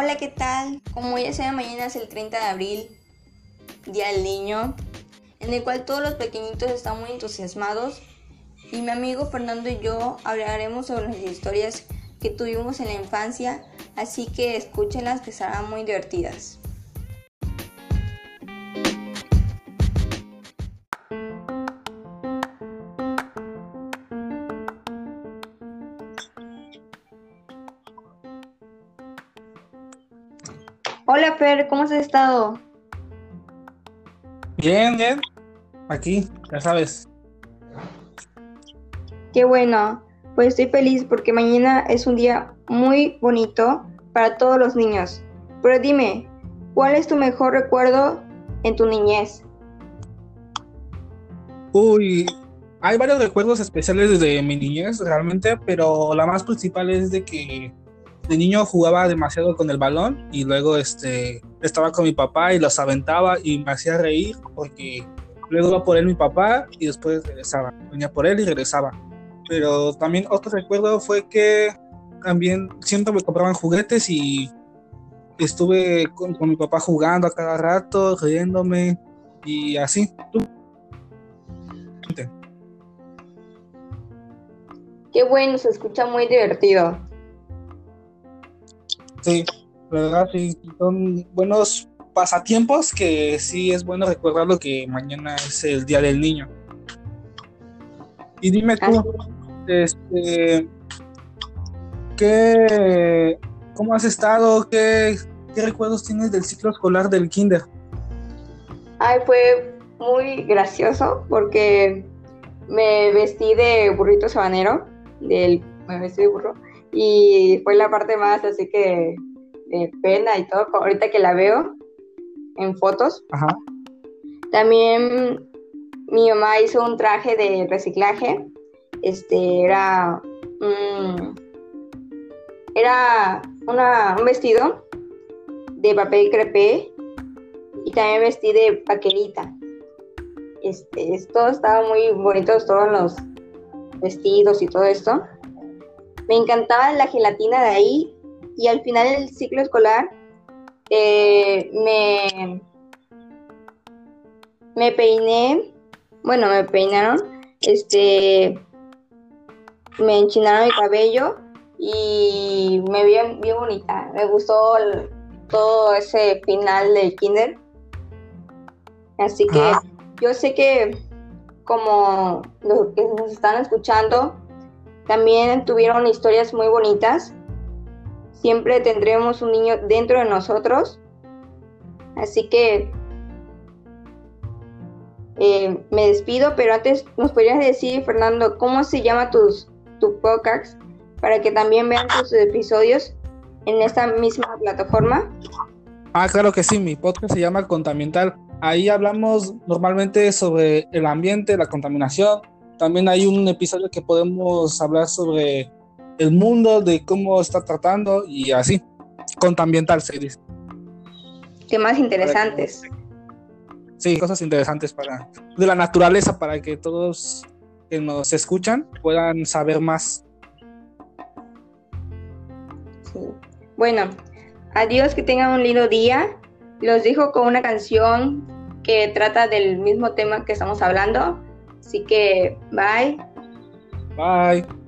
Hola, ¿qué tal? Como ya sea, mañana es el 30 de abril, Día del Niño, en el cual todos los pequeñitos están muy entusiasmados y mi amigo Fernando y yo hablaremos sobre las historias que tuvimos en la infancia, así que escúchenlas que serán muy divertidas. Hola Fer, ¿cómo has estado? Bien, bien. Aquí, ya sabes. Qué bueno. Pues estoy feliz porque mañana es un día muy bonito para todos los niños. Pero dime, ¿cuál es tu mejor recuerdo en tu niñez? Uy, hay varios recuerdos especiales de mi niñez realmente, pero la más principal es de que de niño jugaba demasiado con el balón y luego este, estaba con mi papá y los aventaba y me hacía reír porque luego iba por él mi papá y después regresaba. Venía por él y regresaba. Pero también otro recuerdo fue que también siempre me compraban juguetes y estuve con, mi papá jugando a cada rato, riéndome y así. Qué bueno, se escucha muy divertido. Sí, verdad, sí, son buenos pasatiempos que sí es bueno recordarlo que mañana es el Día del Niño. Y dime tú, este, ¿qué, ¿cómo has estado? ¿Qué, ¿Qué recuerdos tienes del ciclo escolar del kinder? Ay, fue muy gracioso porque me vestí de burrito sabanero, del, me vestí de burro, y fue la parte más así que de pena y todo, ahorita que la veo en fotos. Ajá. También mi mamá hizo un traje de reciclaje, este era era una, un vestido de papel crepé y también vestí de paquerita. Este, esto estaba muy bonito, todos los vestidos y todo esto. Me encantaba la gelatina de ahí y al final del ciclo escolar eh, me, me peiné, bueno, me peinaron, este, me enchinaron el cabello y me vi bien bonita. Me gustó todo ese final del kinder. Así que ah. yo sé que como los que nos están escuchando, también tuvieron historias muy bonitas. Siempre tendremos un niño dentro de nosotros. Así que eh, me despido, pero antes nos podrías decir, Fernando, ¿cómo se llama tus, tu podcast? Para que también vean tus episodios en esta misma plataforma. Ah, claro que sí, mi podcast se llama Contambiental. Ahí hablamos normalmente sobre el ambiente, la contaminación, también hay un episodio que podemos hablar sobre el mundo, de cómo está tratando y así. Contambiental se dice. Temas interesantes. Sí, cosas interesantes para de la naturaleza para que todos que nos escuchan puedan saber más. Bueno, adiós, que tengan un lindo día. Los dejo con una canción que trata del mismo tema que estamos hablando. Así que, bye. Bye.